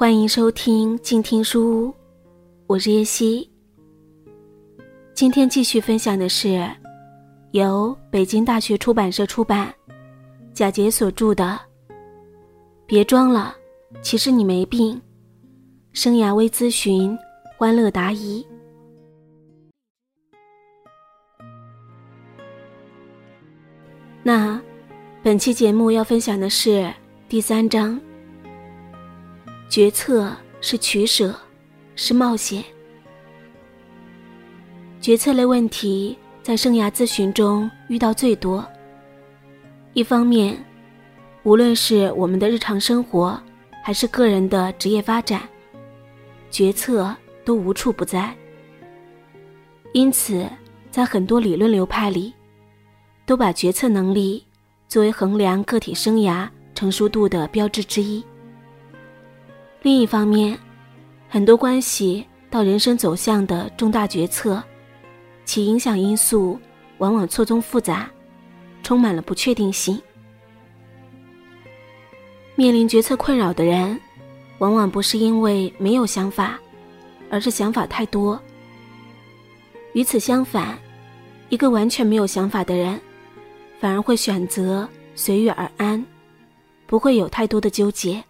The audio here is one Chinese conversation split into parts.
欢迎收听静听书屋，我是叶希。今天继续分享的是由北京大学出版社出版、贾杰所著的《别装了，其实你没病》，生涯微咨询，欢乐答疑。那本期节目要分享的是第三章。决策是取舍，是冒险。决策类问题在生涯咨询中遇到最多。一方面，无论是我们的日常生活，还是个人的职业发展，决策都无处不在。因此，在很多理论流派里，都把决策能力作为衡量个体生涯成熟度的标志之一。另一方面，很多关系到人生走向的重大决策，其影响因素往往错综复杂，充满了不确定性。面临决策困扰的人，往往不是因为没有想法，而是想法太多。与此相反，一个完全没有想法的人，反而会选择随遇而安，不会有太多的纠结。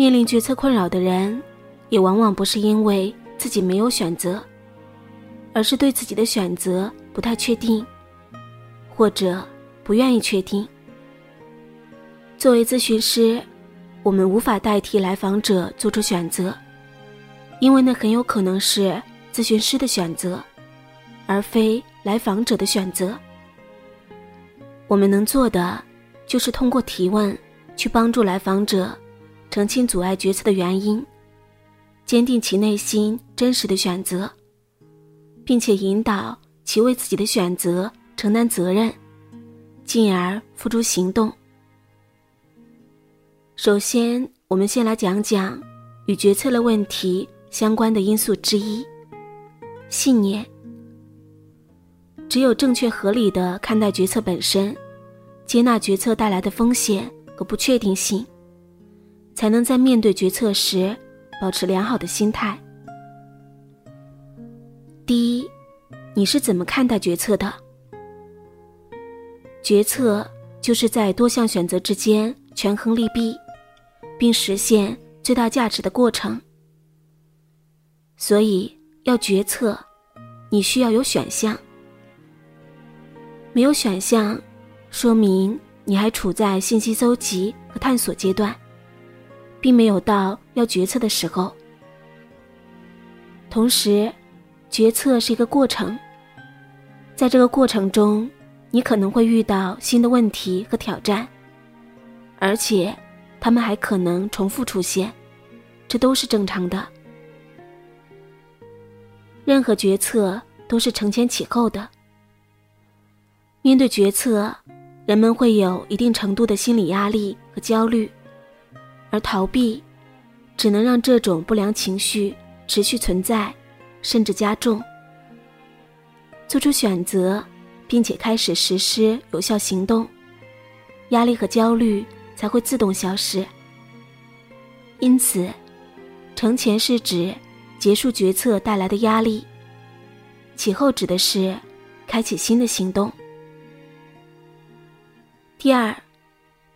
面临决策困扰的人，也往往不是因为自己没有选择，而是对自己的选择不太确定，或者不愿意确定。作为咨询师，我们无法代替来访者做出选择，因为那很有可能是咨询师的选择，而非来访者的选择。我们能做的，就是通过提问去帮助来访者。澄清阻碍决策的原因，坚定其内心真实的选择，并且引导其为自己的选择承担责任，进而付诸行动。首先，我们先来讲讲与决策的问题相关的因素之一——信念。只有正确合理的看待决策本身，接纳决策带来的风险和不确定性。才能在面对决策时保持良好的心态。第一，你是怎么看待决策的？决策就是在多项选择之间权衡利弊，并实现最大价值的过程。所以，要决策，你需要有选项。没有选项，说明你还处在信息搜集和探索阶段。并没有到要决策的时候。同时，决策是一个过程，在这个过程中，你可能会遇到新的问题和挑战，而且，他们还可能重复出现，这都是正常的。任何决策都是承前启后的。面对决策，人们会有一定程度的心理压力和焦虑。而逃避，只能让这种不良情绪持续存在，甚至加重。做出选择，并且开始实施有效行动，压力和焦虑才会自动消失。因此，成前是指结束决策带来的压力，其后指的是开启新的行动。第二。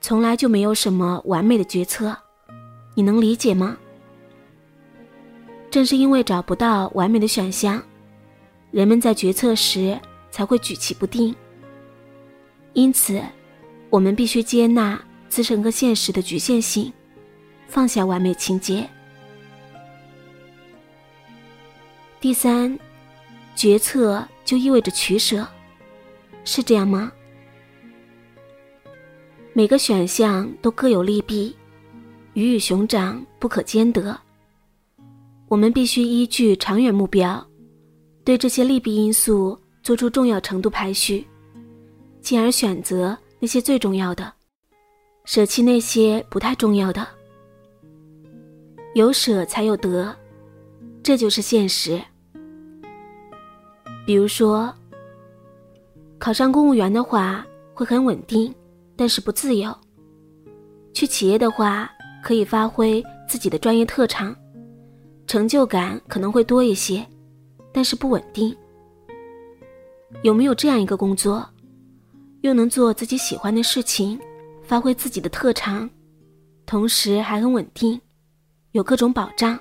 从来就没有什么完美的决策，你能理解吗？正是因为找不到完美的选项，人们在决策时才会举棋不定。因此，我们必须接纳自身和现实的局限性，放下完美情节。第三，决策就意味着取舍，是这样吗？每个选项都各有利弊，鱼与熊掌不可兼得。我们必须依据长远目标，对这些利弊因素做出重要程度排序，进而选择那些最重要的，舍弃那些不太重要的。有舍才有得，这就是现实。比如说，考上公务员的话会很稳定，但是不自由；去企业的话可以发挥自己的专业特长，成就感可能会多一些，但是不稳定。有没有这样一个工作，又能做自己喜欢的事情，发挥自己的特长，同时还很稳定，有各种保障？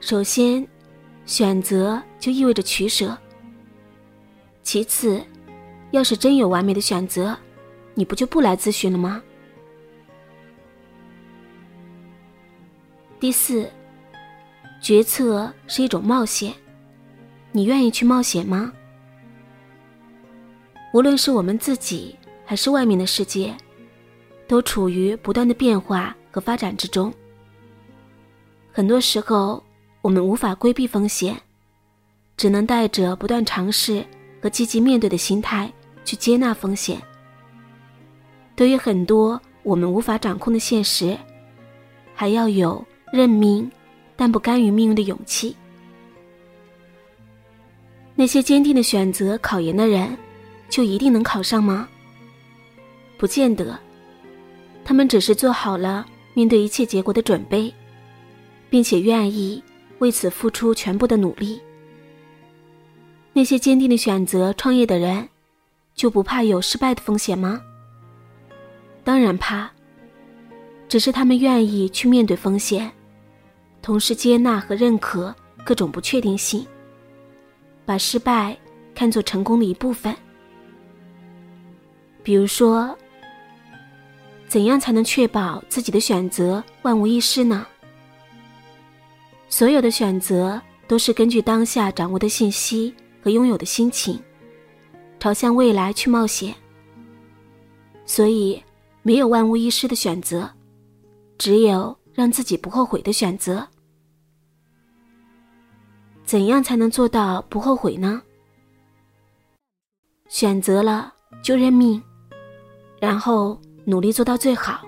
首先。选择就意味着取舍。其次，要是真有完美的选择，你不就不来咨询了吗？第四，决策是一种冒险，你愿意去冒险吗？无论是我们自己还是外面的世界，都处于不断的变化和发展之中。很多时候。我们无法规避风险，只能带着不断尝试和积极面对的心态去接纳风险。对于很多我们无法掌控的现实，还要有认命但不甘于命运的勇气。那些坚定的选择考研的人，就一定能考上吗？不见得，他们只是做好了面对一切结果的准备，并且愿意。为此付出全部的努力。那些坚定的选择创业的人，就不怕有失败的风险吗？当然怕，只是他们愿意去面对风险，同时接纳和认可各种不确定性，把失败看作成功的一部分。比如说，怎样才能确保自己的选择万无一失呢？所有的选择都是根据当下掌握的信息和拥有的心情，朝向未来去冒险。所以，没有万无一失的选择，只有让自己不后悔的选择。怎样才能做到不后悔呢？选择了就认命，然后努力做到最好。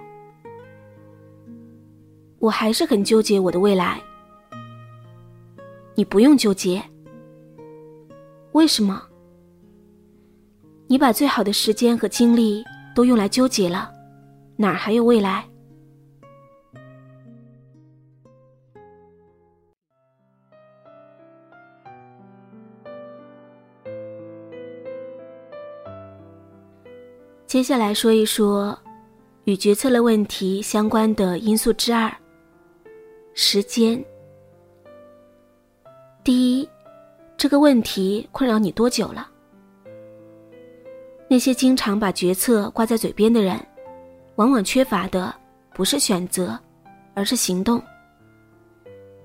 我还是很纠结我的未来。你不用纠结，为什么？你把最好的时间和精力都用来纠结了，哪还有未来？接下来说一说与决策类问题相关的因素之二：时间。第一，这个问题困扰你多久了？那些经常把决策挂在嘴边的人，往往缺乏的不是选择，而是行动。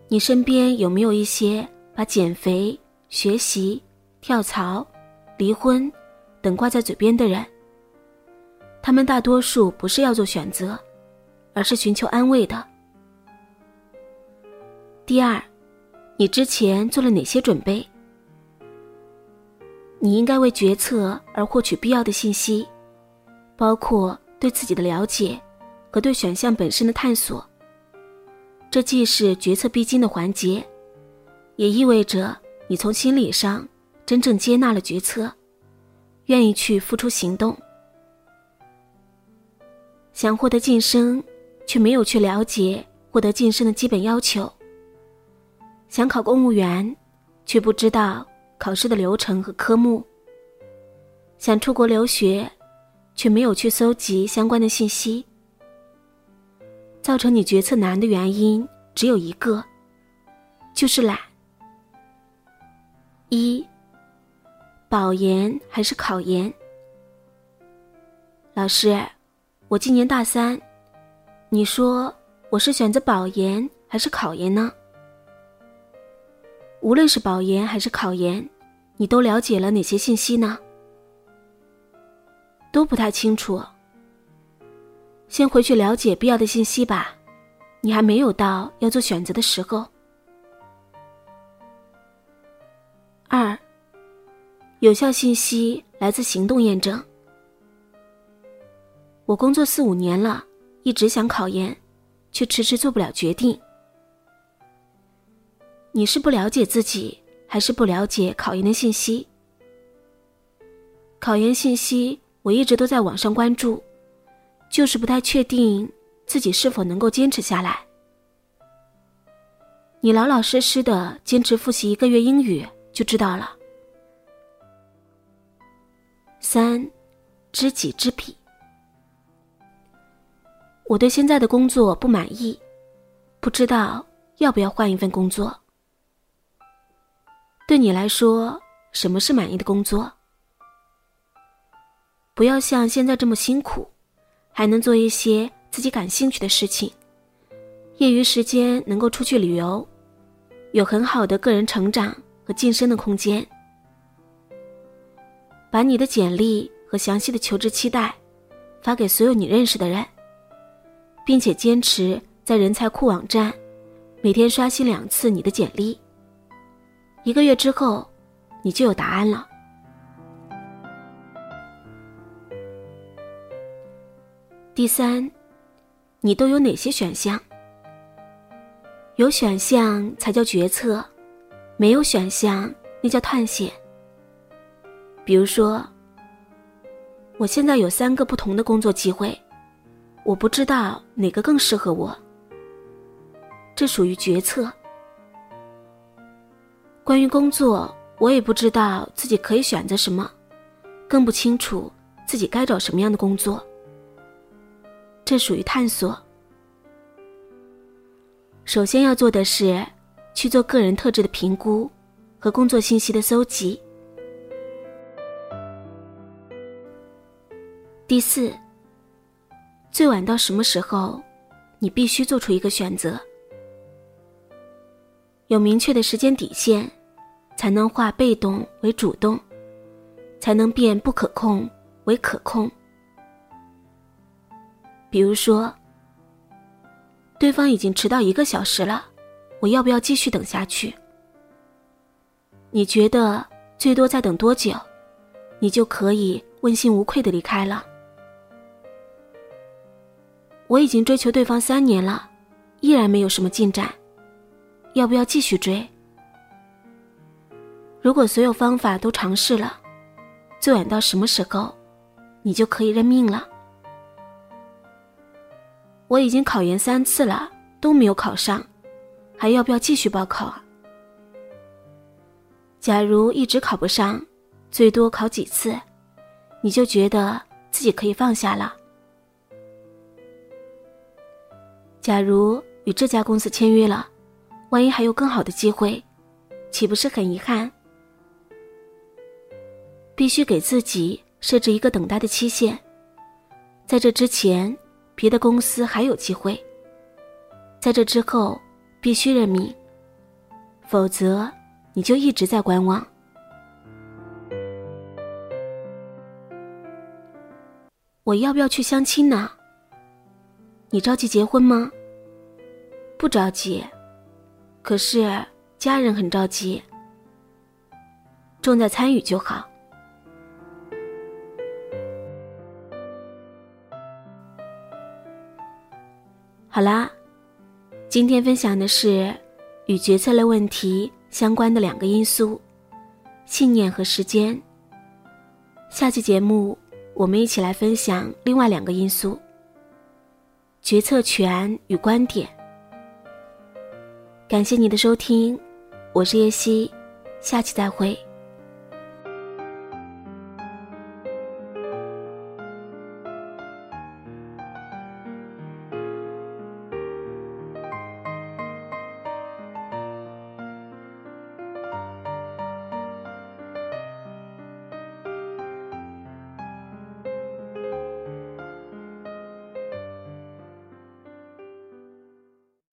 你身边有没有一些把减肥、学习、跳槽、离婚等挂在嘴边的人？他们大多数不是要做选择，而是寻求安慰的。第二。你之前做了哪些准备？你应该为决策而获取必要的信息，包括对自己的了解和对选项本身的探索。这既是决策必经的环节，也意味着你从心理上真正接纳了决策，愿意去付出行动。想获得晋升，却没有去了解获得晋升的基本要求。想考公务员，却不知道考试的流程和科目。想出国留学，却没有去搜集相关的信息。造成你决策难的原因只有一个，就是懒。一，保研还是考研？老师，我今年大三，你说我是选择保研还是考研呢？无论是保研还是考研，你都了解了哪些信息呢？都不太清楚。先回去了解必要的信息吧，你还没有到要做选择的时候。二，有效信息来自行动验证。我工作四五年了，一直想考研，却迟迟做不了决定。你是不了解自己，还是不了解考研的信息？考研信息我一直都在网上关注，就是不太确定自己是否能够坚持下来。你老老实实的坚持复习一个月英语就知道了。三，知己知彼。我对现在的工作不满意，不知道要不要换一份工作。对你来说，什么是满意的工作？不要像现在这么辛苦，还能做一些自己感兴趣的事情，业余时间能够出去旅游，有很好的个人成长和晋升的空间。把你的简历和详细的求职期待发给所有你认识的人。并且坚持在人才库网站每天刷新两次你的简历。一个月之后，你就有答案了。第三，你都有哪些选项？有选项才叫决策，没有选项那叫探险。比如说，我现在有三个不同的工作机会。我不知道哪个更适合我，这属于决策。关于工作，我也不知道自己可以选择什么，更不清楚自己该找什么样的工作，这属于探索。首先要做的是去做个人特质的评估和工作信息的搜集。第四。最晚到什么时候，你必须做出一个选择。有明确的时间底线，才能化被动为主动，才能变不可控为可控。比如说，对方已经迟到一个小时了，我要不要继续等下去？你觉得最多再等多久，你就可以问心无愧的离开了？我已经追求对方三年了，依然没有什么进展，要不要继续追？如果所有方法都尝试了，最晚到什么时候，你就可以认命了？我已经考研三次了，都没有考上，还要不要继续报考啊？假如一直考不上，最多考几次，你就觉得自己可以放下了？假如与这家公司签约了，万一还有更好的机会，岂不是很遗憾？必须给自己设置一个等待的期限，在这之前，别的公司还有机会；在这之后，必须认命，否则你就一直在观望。我要不要去相亲呢？你着急结婚吗？不着急，可是家人很着急。重在参与就好。好啦，今天分享的是与决策类问题相关的两个因素：信念和时间。下期节目我们一起来分享另外两个因素。决策权与观点。感谢你的收听，我是叶希，下期再会。